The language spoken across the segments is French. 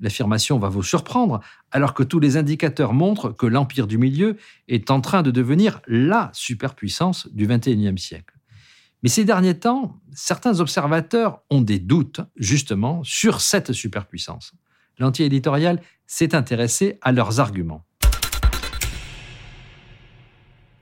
L'affirmation va vous surprendre, alors que tous les indicateurs montrent que l'Empire du Milieu est en train de devenir la superpuissance du XXIe siècle. Mais ces derniers temps, certains observateurs ont des doutes, justement, sur cette superpuissance. L'anti-éditorial s'est intéressé à leurs arguments.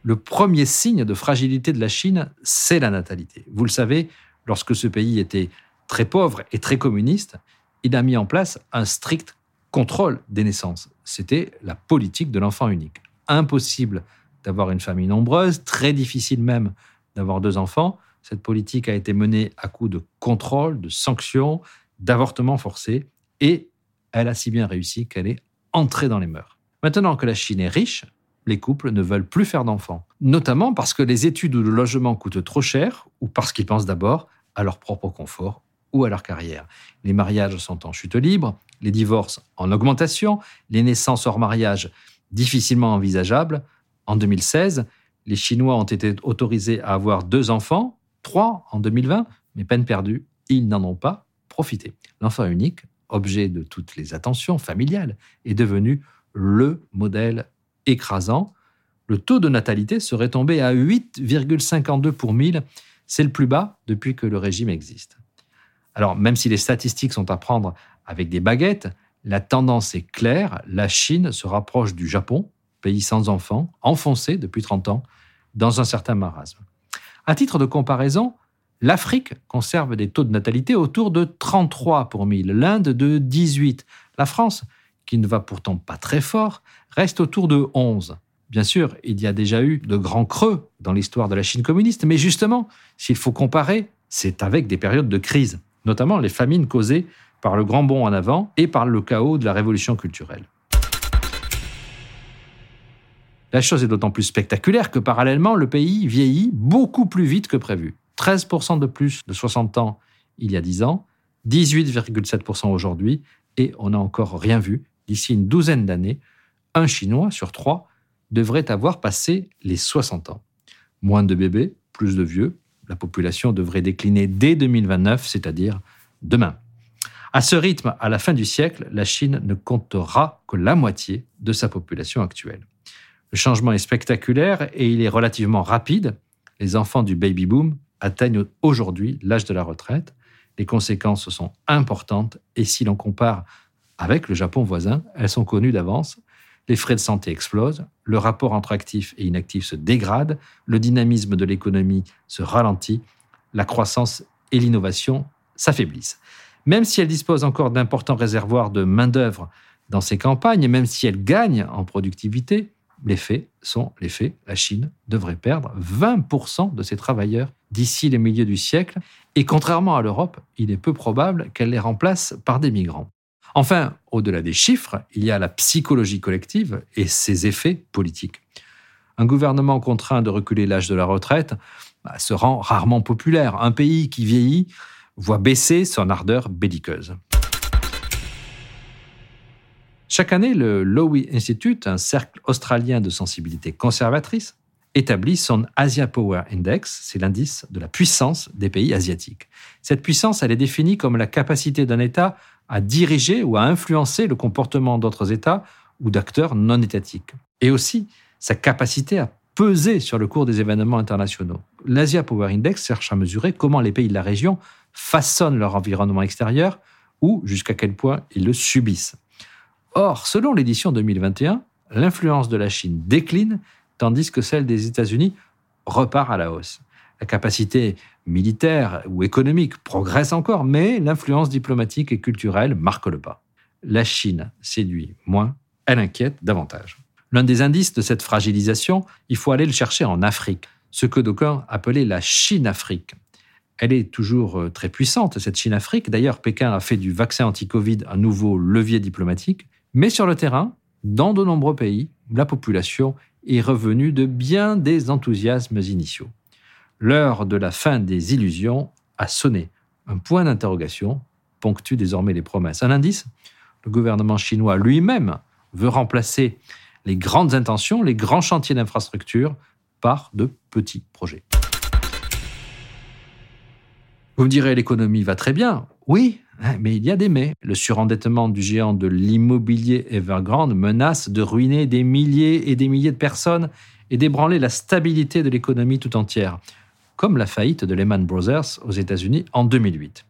Le premier signe de fragilité de la Chine, c'est la natalité. Vous le savez, lorsque ce pays était très pauvre et très communiste, il a mis en place un strict contrôle des naissances. C'était la politique de l'enfant unique. Impossible d'avoir une famille nombreuse, très difficile même d'avoir deux enfants. Cette politique a été menée à coup de contrôle, de sanctions, d'avortements forcés, et elle a si bien réussi qu'elle est entrée dans les mœurs. Maintenant que la Chine est riche, les couples ne veulent plus faire d'enfants, notamment parce que les études ou le logement coûtent trop cher, ou parce qu'ils pensent d'abord à leur propre confort ou à leur carrière. Les mariages sont en chute libre, les divorces en augmentation, les naissances hors mariage difficilement envisageables. En 2016, les Chinois ont été autorisés à avoir deux enfants, trois en 2020, mais peine perdue, ils n'en ont pas profité. L'enfant unique, objet de toutes les attentions familiales, est devenu le modèle écrasant. Le taux de natalité serait tombé à 8,52 pour 1000. C'est le plus bas depuis que le régime existe. Alors, même si les statistiques sont à prendre avec des baguettes, la tendance est claire. La Chine se rapproche du Japon, pays sans enfants, enfoncé depuis 30 ans dans un certain marasme. À titre de comparaison, l'Afrique conserve des taux de natalité autour de 33 pour 1000, l'Inde de 18. La France, qui ne va pourtant pas très fort, reste autour de 11. Bien sûr, il y a déjà eu de grands creux dans l'histoire de la Chine communiste, mais justement, s'il faut comparer, c'est avec des périodes de crise notamment les famines causées par le grand bond en avant et par le chaos de la révolution culturelle. La chose est d'autant plus spectaculaire que parallèlement, le pays vieillit beaucoup plus vite que prévu. 13% de plus de 60 ans il y a 10 ans, 18,7% aujourd'hui, et on n'a encore rien vu. D'ici une douzaine d'années, un Chinois sur trois devrait avoir passé les 60 ans. Moins de bébés, plus de vieux, la population devrait décliner dès 2029, c'est-à-dire demain. À ce rythme, à la fin du siècle, la Chine ne comptera que la moitié de sa population actuelle. Le changement est spectaculaire et il est relativement rapide. Les enfants du baby boom atteignent aujourd'hui l'âge de la retraite. Les conséquences sont importantes et si l'on compare avec le Japon voisin, elles sont connues d'avance les frais de santé explosent, le rapport entre actifs et inactifs se dégrade, le dynamisme de l'économie se ralentit, la croissance et l'innovation s'affaiblissent. Même si elle dispose encore d'importants réservoirs de main-d'œuvre dans ses campagnes, même si elle gagne en productivité, les faits sont les faits. La Chine devrait perdre 20% de ses travailleurs d'ici le milieu du siècle, et contrairement à l'Europe, il est peu probable qu'elle les remplace par des migrants. Enfin, au-delà des chiffres, il y a la psychologie collective et ses effets politiques. Un gouvernement contraint de reculer l'âge de la retraite bah, se rend rarement populaire. Un pays qui vieillit voit baisser son ardeur belliqueuse. Chaque année, le Lowy Institute, un cercle australien de sensibilité conservatrice, établit son Asia Power Index, c'est l'indice de la puissance des pays asiatiques. Cette puissance, elle est définie comme la capacité d'un État à diriger ou à influencer le comportement d'autres États ou d'acteurs non étatiques. Et aussi sa capacité à peser sur le cours des événements internationaux. L'Asia Power Index cherche à mesurer comment les pays de la région façonnent leur environnement extérieur ou jusqu'à quel point ils le subissent. Or, selon l'édition 2021, l'influence de la Chine décline tandis que celle des États-Unis repart à la hausse. La capacité militaire ou économique progresse encore, mais l'influence diplomatique et culturelle marque le pas. La Chine séduit moins, elle inquiète davantage. L'un des indices de cette fragilisation, il faut aller le chercher en Afrique, ce que d'aucuns appelaient la Chine-Afrique. Elle est toujours euh, très puissante, cette Chine-Afrique. D'ailleurs, Pékin a fait du vaccin anti-Covid un nouveau levier diplomatique. Mais sur le terrain, dans de nombreux pays, la population est revenue de bien des enthousiasmes initiaux. L'heure de la fin des illusions a sonné. Un point d'interrogation ponctue désormais les promesses. Un indice Le gouvernement chinois lui-même veut remplacer les grandes intentions, les grands chantiers d'infrastructure par de petits projets. Vous me direz, l'économie va très bien. Oui, mais il y a des mais. Le surendettement du géant de l'immobilier Evergrande menace de ruiner des milliers et des milliers de personnes et d'ébranler la stabilité de l'économie tout entière, comme la faillite de Lehman Brothers aux États-Unis en 2008.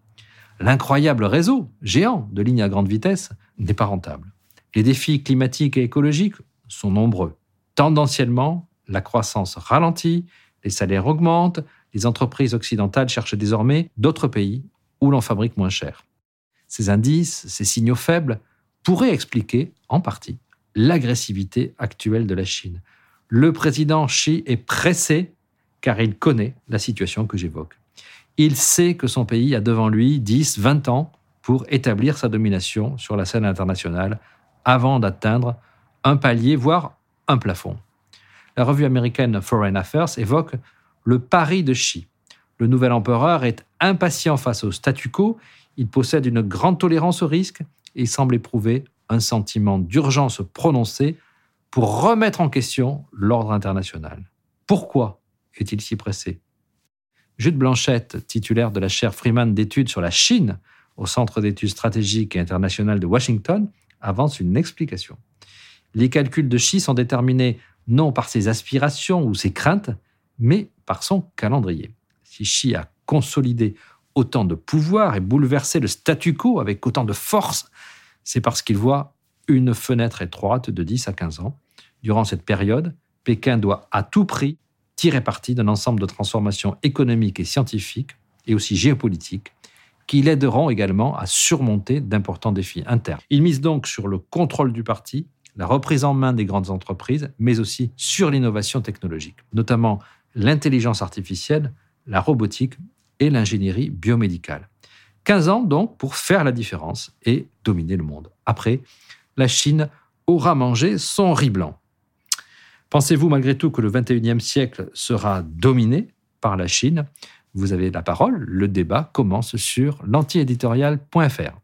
L'incroyable réseau géant de lignes à grande vitesse n'est pas rentable. Les défis climatiques et écologiques sont nombreux. Tendanciellement, la croissance ralentit, les salaires augmentent, les entreprises occidentales cherchent désormais d'autres pays où l'on fabrique moins cher. Ces indices, ces signaux faibles, pourraient expliquer, en partie, l'agressivité actuelle de la Chine. Le président Xi est pressé car il connaît la situation que j'évoque. Il sait que son pays a devant lui 10, 20 ans pour établir sa domination sur la scène internationale avant d'atteindre un palier, voire un plafond. La revue américaine Foreign Affairs évoque le pari de Xi. Le nouvel empereur est impatient face au statu quo, il possède une grande tolérance au risque et semble éprouver un sentiment d'urgence prononcé pour remettre en question l'ordre international. Pourquoi est-il si pressé? Jude Blanchette, titulaire de la chaire Freeman d'études sur la Chine au Centre d'études stratégiques et internationales de Washington, avance une explication. Les calculs de Xi sont déterminés non par ses aspirations ou ses craintes, mais par son calendrier. Si Xi a consolidé autant de pouvoir et bouleversé le statu quo avec autant de force, c'est parce qu'il voit une fenêtre étroite de 10 à 15 ans. Durant cette période, Pékin doit à tout prix tirer parti d'un ensemble de transformations économiques et scientifiques, et aussi géopolitiques, qui l'aideront également à surmonter d'importants défis internes. Il mise donc sur le contrôle du parti, la reprise en main des grandes entreprises, mais aussi sur l'innovation technologique, notamment l'intelligence artificielle, la robotique et l'ingénierie biomédicale. 15 ans donc pour faire la différence et dominer le monde. Après, la Chine aura mangé son riz blanc. Pensez-vous malgré tout que le 21e siècle sera dominé par la Chine? Vous avez la parole, le débat commence sur l'antiéditorial.fr.